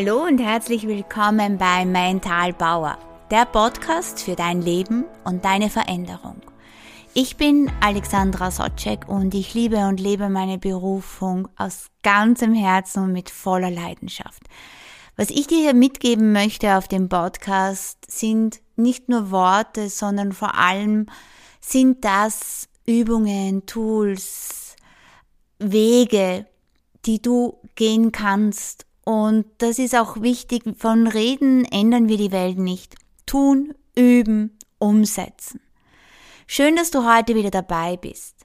Hallo und herzlich willkommen bei Mental Bauer, der Podcast für dein Leben und deine Veränderung. Ich bin Alexandra Sotschek und ich liebe und lebe meine Berufung aus ganzem Herzen und mit voller Leidenschaft. Was ich dir hier mitgeben möchte auf dem Podcast sind nicht nur Worte, sondern vor allem sind das Übungen, Tools, Wege, die du gehen kannst, und das ist auch wichtig, von Reden ändern wir die Welt nicht. Tun, üben, umsetzen. Schön, dass du heute wieder dabei bist.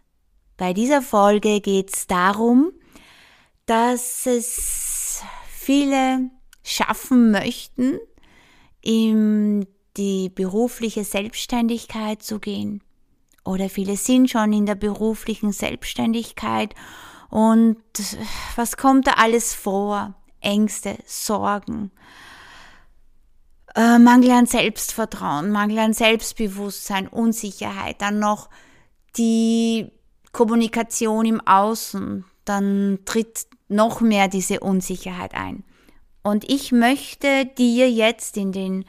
Bei dieser Folge geht es darum, dass es viele schaffen möchten, in die berufliche Selbstständigkeit zu gehen. Oder viele sind schon in der beruflichen Selbstständigkeit. Und was kommt da alles vor? Ängste, Sorgen, äh, Mangel an Selbstvertrauen, Mangel an Selbstbewusstsein, Unsicherheit, dann noch die Kommunikation im Außen, dann tritt noch mehr diese Unsicherheit ein. Und ich möchte dir jetzt in den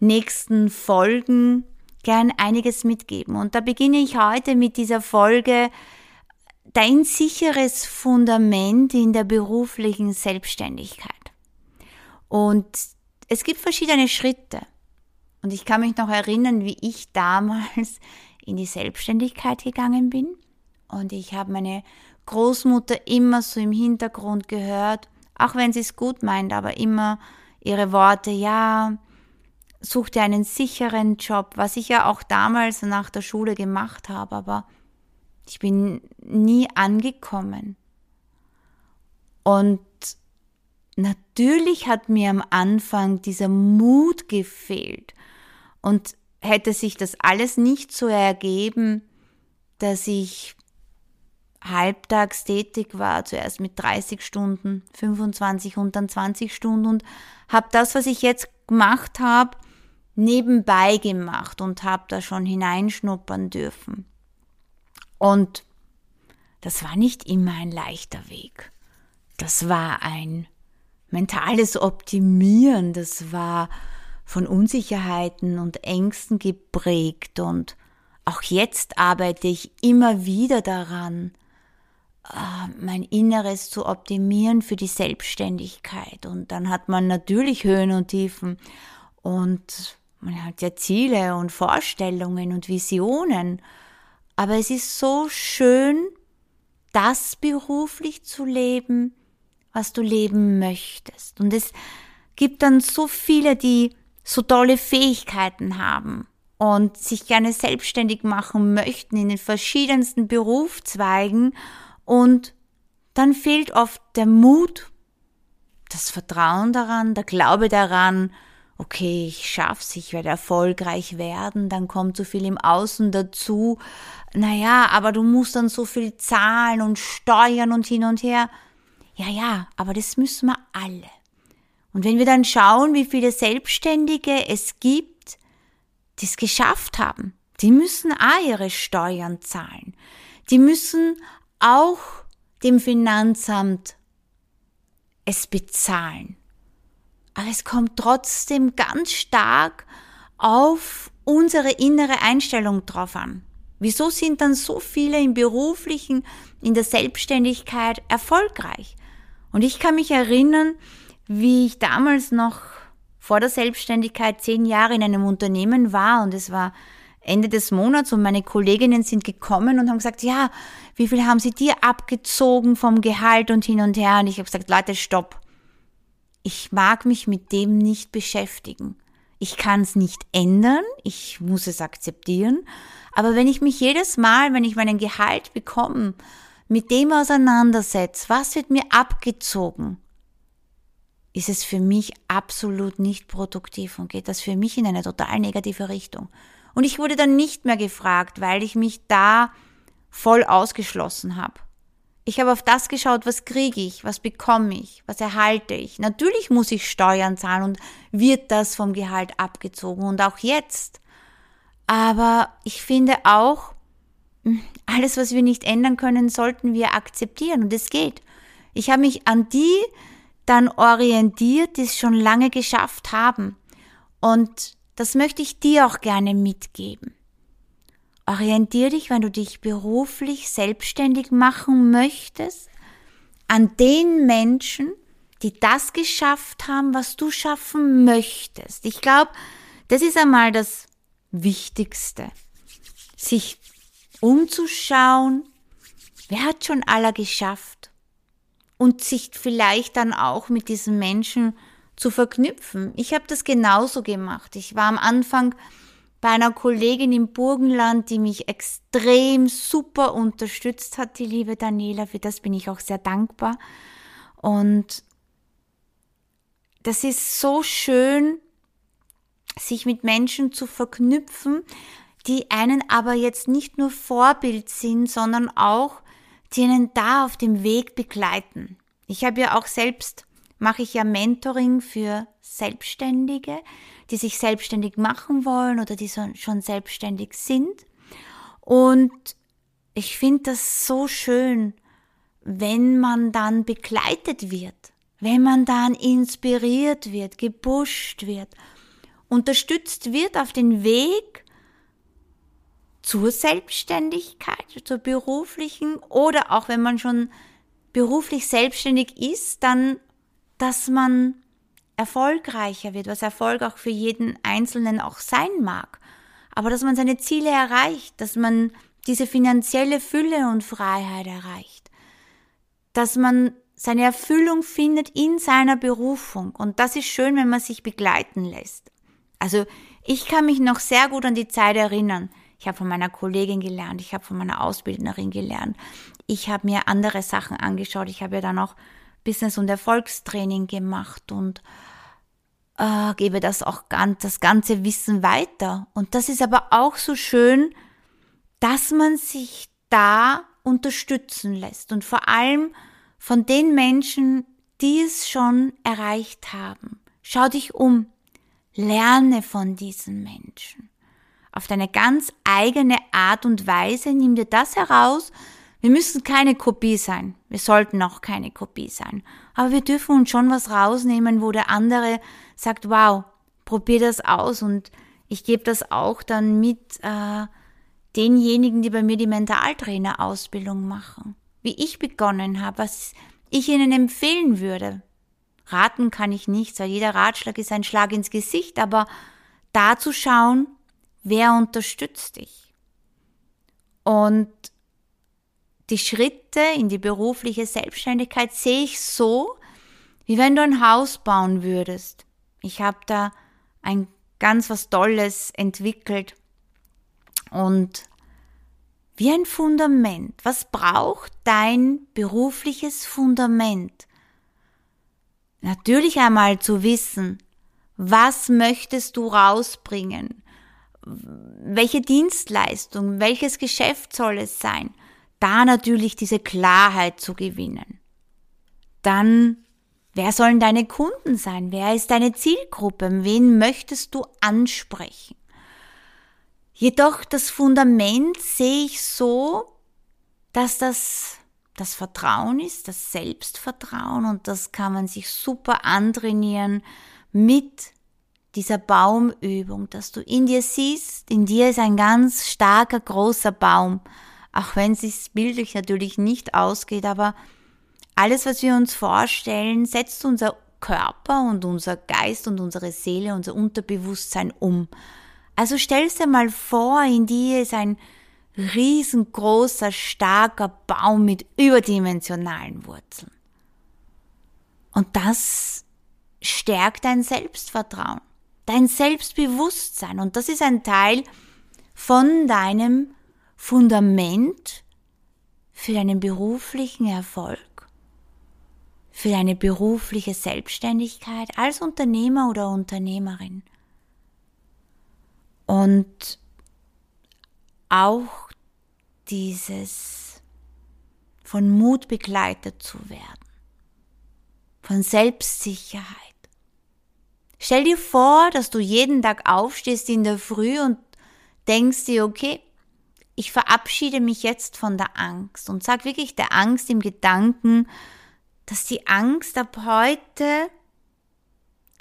nächsten Folgen gern einiges mitgeben. Und da beginne ich heute mit dieser Folge dein sicheres Fundament in der beruflichen Selbstständigkeit. Und es gibt verschiedene Schritte. Und ich kann mich noch erinnern, wie ich damals in die Selbstständigkeit gegangen bin. Und ich habe meine Großmutter immer so im Hintergrund gehört, auch wenn sie es gut meint, aber immer ihre Worte, ja, such dir einen sicheren Job, was ich ja auch damals nach der Schule gemacht habe, aber ich bin nie angekommen. Und natürlich hat mir am Anfang dieser Mut gefehlt. Und hätte sich das alles nicht so ergeben, dass ich halbtags tätig war, zuerst mit 30 Stunden, 25 und dann 20 Stunden und habe das, was ich jetzt gemacht habe, nebenbei gemacht und habe da schon hineinschnuppern dürfen. Und das war nicht immer ein leichter Weg. Das war ein mentales Optimieren, das war von Unsicherheiten und Ängsten geprägt und auch jetzt arbeite ich immer wieder daran, äh, mein Inneres zu optimieren für die Selbstständigkeit. Und dann hat man natürlich Höhen und Tiefen und man hat ja Ziele und Vorstellungen und Visionen. Aber es ist so schön, das beruflich zu leben, was du leben möchtest. Und es gibt dann so viele, die so tolle Fähigkeiten haben und sich gerne selbstständig machen möchten in den verschiedensten Berufszweigen und dann fehlt oft der Mut, das Vertrauen daran, der Glaube daran, okay, ich schaff's, ich werde erfolgreich werden, dann kommt so viel im Außen dazu, naja, aber du musst dann so viel zahlen und steuern und hin und her. Ja, ja, aber das müssen wir alle. Und wenn wir dann schauen, wie viele Selbstständige es gibt, die es geschafft haben, die müssen auch ihre Steuern zahlen. Die müssen auch dem Finanzamt es bezahlen. Aber es kommt trotzdem ganz stark auf unsere innere Einstellung drauf an. Wieso sind dann so viele im beruflichen, in der Selbstständigkeit erfolgreich? Und ich kann mich erinnern, wie ich damals noch vor der Selbstständigkeit zehn Jahre in einem Unternehmen war und es war Ende des Monats und meine Kolleginnen sind gekommen und haben gesagt, ja, wie viel haben sie dir abgezogen vom Gehalt und hin und her? Und ich habe gesagt, Leute, stopp. Ich mag mich mit dem nicht beschäftigen. Ich kann es nicht ändern, ich muss es akzeptieren, aber wenn ich mich jedes Mal, wenn ich meinen Gehalt bekomme, mit dem auseinandersetze, was wird mir abgezogen, ist es für mich absolut nicht produktiv und geht das für mich in eine total negative Richtung. Und ich wurde dann nicht mehr gefragt, weil ich mich da voll ausgeschlossen habe. Ich habe auf das geschaut, was kriege ich, was bekomme ich, was erhalte ich. Natürlich muss ich Steuern zahlen und wird das vom Gehalt abgezogen und auch jetzt. Aber ich finde auch, hm, alles, was wir nicht ändern können, sollten wir akzeptieren und es geht. Ich habe mich an die dann orientiert, die es schon lange geschafft haben. Und das möchte ich dir auch gerne mitgeben. Orientier dich, wenn du dich beruflich selbstständig machen möchtest, an den Menschen, die das geschafft haben, was du schaffen möchtest. Ich glaube, das ist einmal das Wichtigste. Sich umzuschauen, wer hat schon aller geschafft? Und sich vielleicht dann auch mit diesen Menschen zu verknüpfen. Ich habe das genauso gemacht. Ich war am Anfang bei einer Kollegin im Burgenland, die mich extrem super unterstützt hat, die liebe Daniela. Für das bin ich auch sehr dankbar. Und das ist so schön, sich mit Menschen zu verknüpfen, die einen aber jetzt nicht nur Vorbild sind, sondern auch, die einen da auf dem Weg begleiten. Ich habe ja auch selbst, mache ich ja Mentoring für Selbstständige, die sich selbstständig machen wollen oder die schon selbstständig sind. Und ich finde das so schön, wenn man dann begleitet wird, wenn man dann inspiriert wird, gepusht wird unterstützt wird auf den Weg zur Selbstständigkeit, zur beruflichen oder auch wenn man schon beruflich selbstständig ist, dann, dass man erfolgreicher wird, was Erfolg auch für jeden Einzelnen auch sein mag. Aber dass man seine Ziele erreicht, dass man diese finanzielle Fülle und Freiheit erreicht, dass man seine Erfüllung findet in seiner Berufung. Und das ist schön, wenn man sich begleiten lässt. Also ich kann mich noch sehr gut an die Zeit erinnern. Ich habe von meiner Kollegin gelernt, ich habe von meiner Ausbildnerin gelernt, ich habe mir andere Sachen angeschaut, ich habe ja dann auch Business- und Erfolgstraining gemacht und äh, gebe das auch ganz, das ganze Wissen weiter. Und das ist aber auch so schön, dass man sich da unterstützen lässt und vor allem von den Menschen, die es schon erreicht haben. Schau dich um. Lerne von diesen Menschen. Auf deine ganz eigene Art und Weise nimm dir das heraus. Wir müssen keine Kopie sein. Wir sollten auch keine Kopie sein. Aber wir dürfen uns schon was rausnehmen, wo der andere sagt, wow, probier das aus und ich gebe das auch dann mit äh, denjenigen, die bei mir die Mentaltrainer-Ausbildung machen. Wie ich begonnen habe, was ich ihnen empfehlen würde. Raten kann ich nichts, weil jeder Ratschlag ist ein Schlag ins Gesicht, aber da zu schauen, wer unterstützt dich. Und die Schritte in die berufliche Selbstständigkeit sehe ich so, wie wenn du ein Haus bauen würdest. Ich habe da ein ganz was Tolles entwickelt und wie ein Fundament. Was braucht dein berufliches Fundament? Natürlich einmal zu wissen, was möchtest du rausbringen? Welche Dienstleistung, welches Geschäft soll es sein? Da natürlich diese Klarheit zu gewinnen. Dann, wer sollen deine Kunden sein? Wer ist deine Zielgruppe? Wen möchtest du ansprechen? Jedoch das Fundament sehe ich so, dass das das Vertrauen ist, das Selbstvertrauen und das kann man sich super antrainieren mit dieser Baumübung, dass du in dir siehst, in dir ist ein ganz starker, großer Baum, auch wenn es sich bildlich natürlich nicht ausgeht, aber alles, was wir uns vorstellen, setzt unser Körper und unser Geist und unsere Seele, unser Unterbewusstsein um. Also stell dir mal vor, in dir ist ein riesengroßer, starker Baum mit überdimensionalen Wurzeln. Und das stärkt dein Selbstvertrauen, dein Selbstbewusstsein. Und das ist ein Teil von deinem Fundament für deinen beruflichen Erfolg, für deine berufliche Selbstständigkeit als Unternehmer oder Unternehmerin. Und auch dieses von Mut begleitet zu werden, von Selbstsicherheit. Stell dir vor, dass du jeden Tag aufstehst in der Früh und denkst dir, okay, ich verabschiede mich jetzt von der Angst und sag wirklich der Angst im Gedanken, dass die Angst ab heute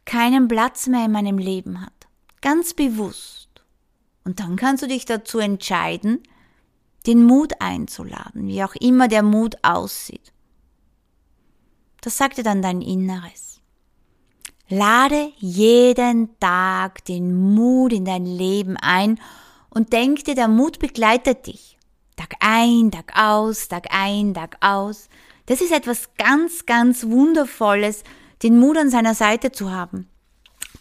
keinen Platz mehr in meinem Leben hat. Ganz bewusst. Und dann kannst du dich dazu entscheiden, den Mut einzuladen, wie auch immer der Mut aussieht. Das sagt dir dann dein Inneres. Lade jeden Tag den Mut in dein Leben ein und denk dir, der Mut begleitet dich. Tag ein, Tag aus, Tag ein, Tag aus. Das ist etwas ganz, ganz Wundervolles, den Mut an seiner Seite zu haben.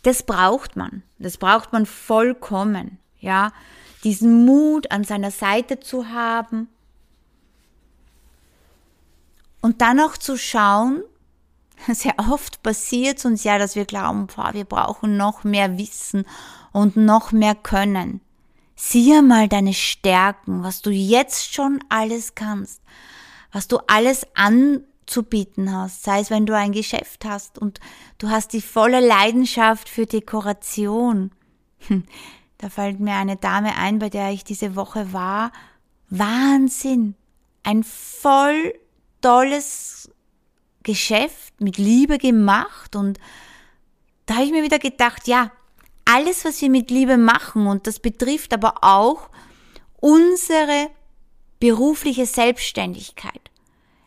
Das braucht man. Das braucht man vollkommen. Ja, diesen Mut an seiner Seite zu haben und dann auch zu schauen, sehr oft passiert uns ja, dass wir glauben, boah, wir brauchen noch mehr Wissen und noch mehr Können. Sieh mal deine Stärken, was du jetzt schon alles kannst, was du alles anzubieten hast, sei es wenn du ein Geschäft hast und du hast die volle Leidenschaft für Dekoration. Hm, da fällt mir eine Dame ein, bei der ich diese Woche war. Wahnsinn! Ein voll tolles Geschäft mit Liebe gemacht und da habe ich mir wieder gedacht, ja, alles, was wir mit Liebe machen, und das betrifft aber auch unsere berufliche Selbstständigkeit.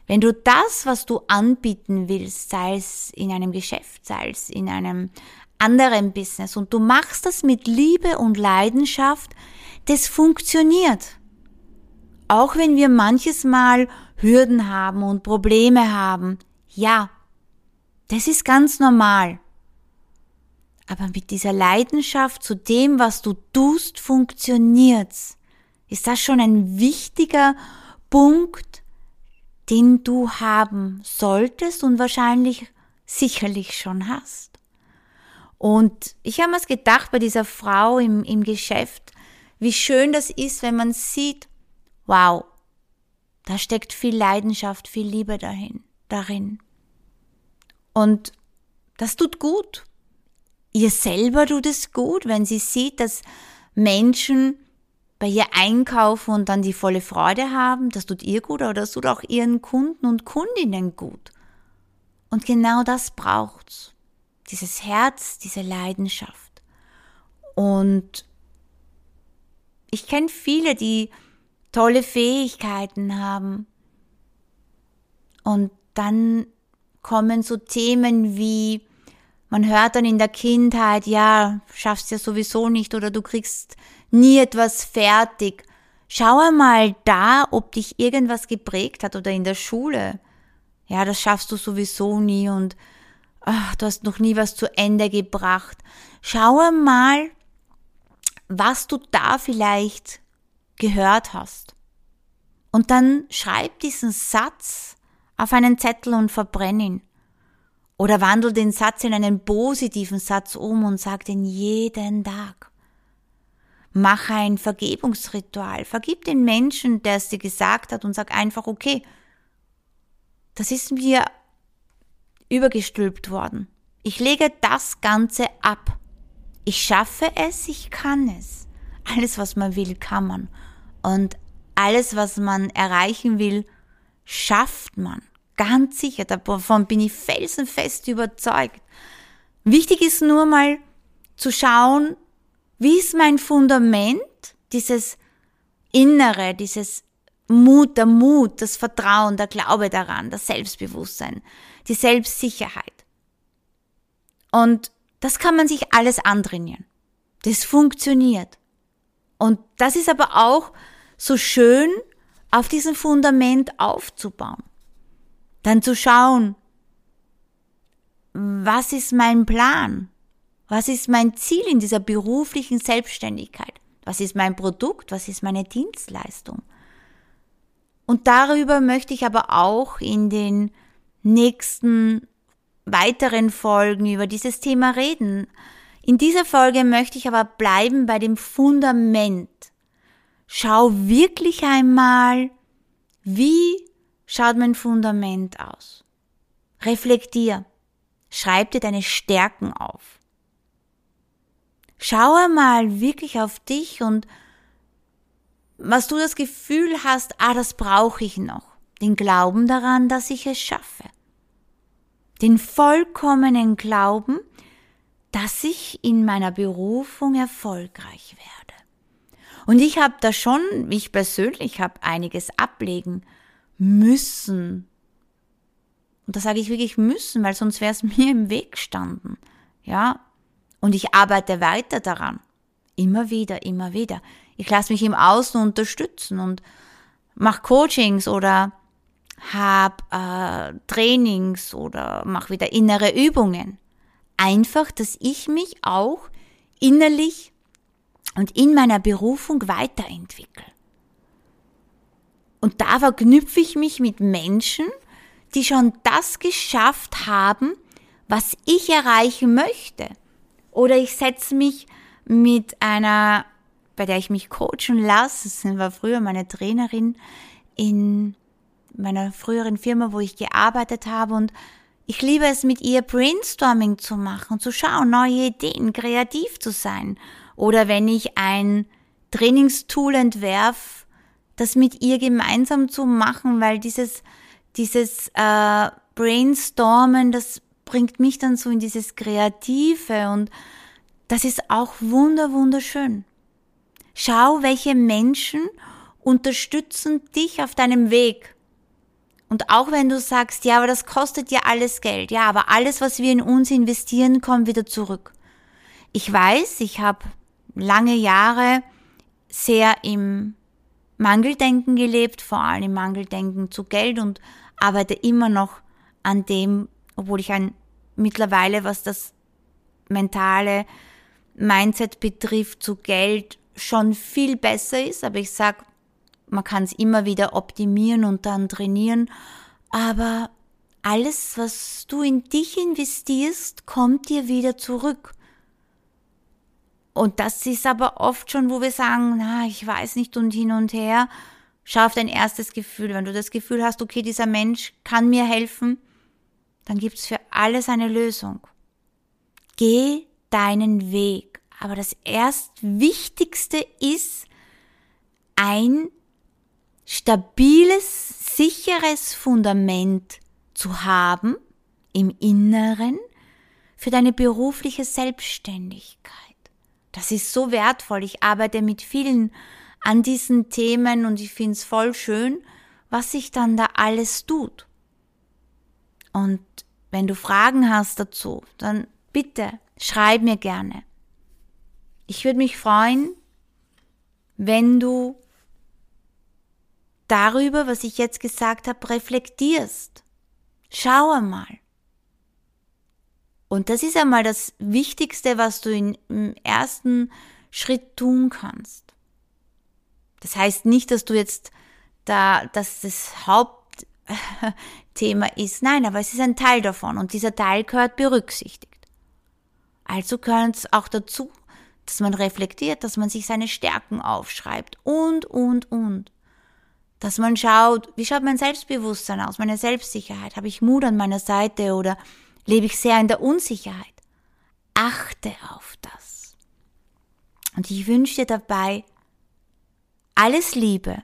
Wenn du das, was du anbieten willst, sei es in einem Geschäft, sei es in einem anderen Business, und du machst das mit Liebe und Leidenschaft, das funktioniert. Auch wenn wir manches Mal Hürden haben und Probleme haben, ja, das ist ganz normal. Aber mit dieser Leidenschaft zu dem, was du tust, funktioniert's. Ist das schon ein wichtiger Punkt, den du haben solltest und wahrscheinlich sicherlich schon hast. Und ich habe mir gedacht bei dieser Frau im, im Geschäft, wie schön das ist, wenn man sieht, wow, da steckt viel Leidenschaft, viel Liebe dahin, darin. Und das tut gut ihr selber tut es gut, wenn sie sieht, dass Menschen bei ihr einkaufen und dann die volle Freude haben, das tut ihr gut, aber das tut auch ihren Kunden und Kundinnen gut. Und genau das braucht's. Dieses Herz, diese Leidenschaft. Und ich kenne viele, die tolle Fähigkeiten haben. Und dann kommen so Themen wie man hört dann in der Kindheit, ja, schaffst ja sowieso nicht oder du kriegst nie etwas fertig. Schau einmal da, ob dich irgendwas geprägt hat oder in der Schule. Ja, das schaffst du sowieso nie und ach, du hast noch nie was zu Ende gebracht. Schau einmal, was du da vielleicht gehört hast. Und dann schreib diesen Satz auf einen Zettel und verbrenn ihn. Oder wandel den Satz in einen positiven Satz um und sag den jeden Tag. Mach ein Vergebungsritual. Vergib den Menschen, der es dir gesagt hat und sag einfach, okay, das ist mir übergestülpt worden. Ich lege das Ganze ab. Ich schaffe es, ich kann es. Alles, was man will, kann man. Und alles, was man erreichen will, schafft man. Ganz sicher, davon bin ich felsenfest überzeugt. Wichtig ist nur mal zu schauen, wie ist mein Fundament, dieses Innere, dieses Mut, der Mut, das Vertrauen, der Glaube daran, das Selbstbewusstsein, die Selbstsicherheit. Und das kann man sich alles antrainieren. Das funktioniert. Und das ist aber auch so schön, auf diesem Fundament aufzubauen. Dann zu schauen, was ist mein Plan? Was ist mein Ziel in dieser beruflichen Selbstständigkeit? Was ist mein Produkt? Was ist meine Dienstleistung? Und darüber möchte ich aber auch in den nächsten weiteren Folgen über dieses Thema reden. In dieser Folge möchte ich aber bleiben bei dem Fundament. Schau wirklich einmal, wie schaut mein Fundament aus? Reflektier. Schreib dir deine Stärken auf. Schau mal wirklich auf dich und was du das Gefühl hast, ah, das brauche ich noch. Den Glauben daran, dass ich es schaffe. den vollkommenen Glauben, dass ich in meiner Berufung erfolgreich werde. Und ich habe da schon, ich persönlich habe einiges ablegen müssen. Und da sage ich wirklich müssen, weil sonst wäre es mir im Weg gestanden. Ja, und ich arbeite weiter daran. Immer wieder, immer wieder. Ich lasse mich im Außen unterstützen und mache Coachings oder habe äh, Trainings oder mache wieder innere Übungen. Einfach, dass ich mich auch innerlich und in meiner Berufung weiterentwickle. Und da verknüpfe ich mich mit Menschen, die schon das geschafft haben, was ich erreichen möchte. Oder ich setze mich mit einer, bei der ich mich coachen lasse, das war früher meine Trainerin in meiner früheren Firma, wo ich gearbeitet habe und ich liebe es, mit ihr Brainstorming zu machen, zu schauen, neue Ideen, kreativ zu sein. Oder wenn ich ein Trainingstool entwerf, das mit ihr gemeinsam zu machen, weil dieses, dieses äh, Brainstormen, das bringt mich dann so in dieses Kreative und das ist auch wunder, wunderschön. Schau, welche Menschen unterstützen dich auf deinem Weg. Und auch wenn du sagst, ja, aber das kostet ja alles Geld, ja, aber alles, was wir in uns investieren, kommt wieder zurück. Ich weiß, ich habe lange Jahre sehr im Mangeldenken gelebt, vor allem Mangeldenken zu Geld und arbeite immer noch an dem, obwohl ich ein mittlerweile, was das mentale Mindset betrifft, zu Geld schon viel besser ist. Aber ich sag, man kann es immer wieder optimieren und dann trainieren. Aber alles, was du in dich investierst, kommt dir wieder zurück. Und das ist aber oft schon, wo wir sagen, na, ich weiß nicht und hin und her. Schau auf dein erstes Gefühl. Wenn du das Gefühl hast, okay, dieser Mensch kann mir helfen, dann gibt's für alles eine Lösung. Geh deinen Weg. Aber das erst Wichtigste ist, ein stabiles, sicheres Fundament zu haben im Inneren für deine berufliche Selbstständigkeit. Das ist so wertvoll. Ich arbeite mit vielen an diesen Themen und ich finde es voll schön, was sich dann da alles tut. Und wenn du Fragen hast dazu, dann bitte schreib mir gerne. Ich würde mich freuen, wenn du darüber, was ich jetzt gesagt habe, reflektierst. Schau einmal. Und das ist einmal das Wichtigste, was du in, im ersten Schritt tun kannst. Das heißt nicht, dass du jetzt da, dass das Haupt Thema ist. Nein, aber es ist ein Teil davon und dieser Teil gehört berücksichtigt. Also gehört es auch dazu, dass man reflektiert, dass man sich seine Stärken aufschreibt und, und, und. Dass man schaut, wie schaut mein Selbstbewusstsein aus, meine Selbstsicherheit? Habe ich Mut an meiner Seite oder lebe ich sehr in der Unsicherheit? Achte auf das. Und ich wünsche dir dabei alles Liebe,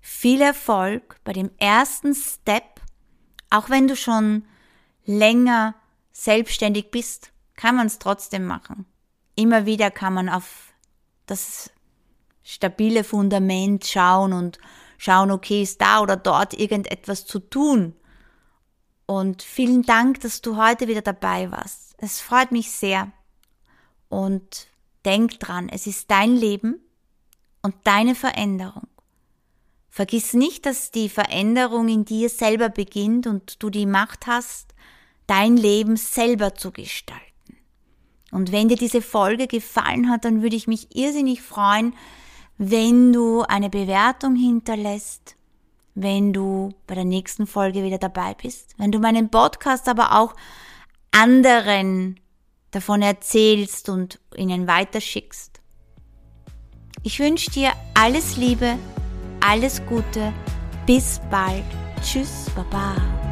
viel Erfolg bei dem ersten Step, auch wenn du schon länger selbstständig bist, kann man es trotzdem machen. Immer wieder kann man auf das stabile Fundament schauen und schauen, okay, ist da oder dort irgendetwas zu tun. Und vielen Dank, dass du heute wieder dabei warst. Es freut mich sehr. Und denk dran, es ist dein Leben und deine Veränderung. Vergiss nicht, dass die Veränderung in dir selber beginnt und du die Macht hast, dein Leben selber zu gestalten. Und wenn dir diese Folge gefallen hat, dann würde ich mich irrsinnig freuen, wenn du eine Bewertung hinterlässt, wenn du bei der nächsten Folge wieder dabei bist, wenn du meinen Podcast aber auch anderen davon erzählst und ihnen weiterschickst. Ich wünsche dir alles Liebe, alles Gute. Bis bald. Tschüss, Baba.